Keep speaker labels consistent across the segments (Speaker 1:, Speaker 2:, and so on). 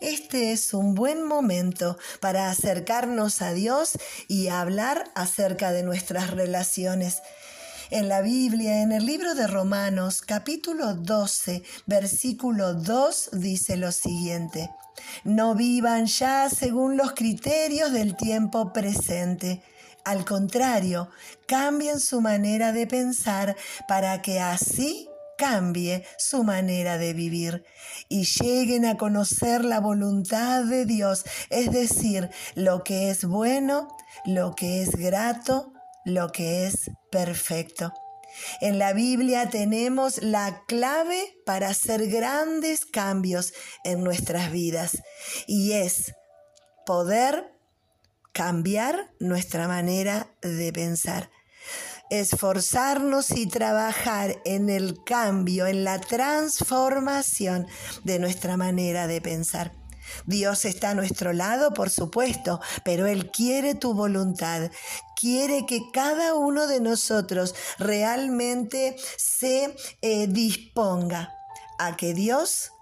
Speaker 1: este es un buen momento para acercarnos a Dios y hablar acerca de nuestras relaciones. En la Biblia, en el libro de Romanos, capítulo 12, versículo 2, dice lo siguiente. No vivan ya según los criterios del tiempo presente. Al contrario, cambien su manera de pensar para que así cambie su manera de vivir y lleguen a conocer la voluntad de Dios, es decir, lo que es bueno, lo que es grato, lo que es perfecto. En la Biblia tenemos la clave para hacer grandes cambios en nuestras vidas y es poder cambiar nuestra manera de pensar esforzarnos y trabajar en el cambio, en la transformación de nuestra manera de pensar. Dios está a nuestro lado, por supuesto, pero Él quiere tu voluntad, quiere que cada uno de nosotros realmente se eh, disponga a que Dios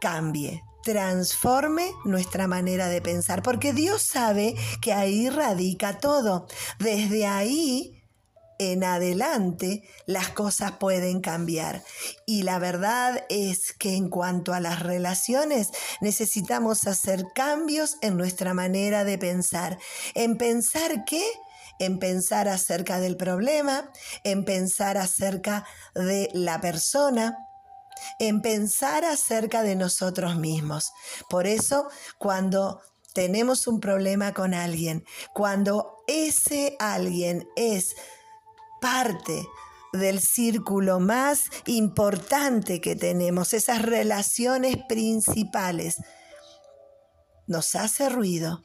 Speaker 1: cambie, transforme nuestra manera de pensar, porque Dios sabe que ahí radica todo. Desde ahí en adelante las cosas pueden cambiar. Y la verdad es que en cuanto a las relaciones necesitamos hacer cambios en nuestra manera de pensar. ¿En pensar qué? En pensar acerca del problema, en pensar acerca de la persona, en pensar acerca de nosotros mismos. Por eso, cuando tenemos un problema con alguien, cuando ese alguien es parte del círculo más importante que tenemos, esas relaciones principales. Nos hace ruido,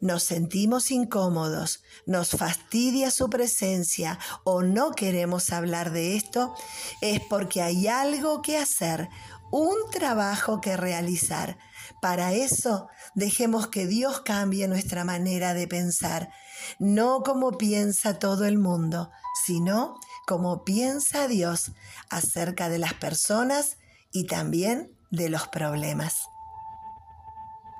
Speaker 1: nos sentimos incómodos, nos fastidia su presencia o no queremos hablar de esto, es porque hay algo que hacer, un trabajo que realizar. Para eso, dejemos que Dios cambie nuestra manera de pensar, no como piensa todo el mundo, sino como piensa Dios acerca de las personas y también de los problemas.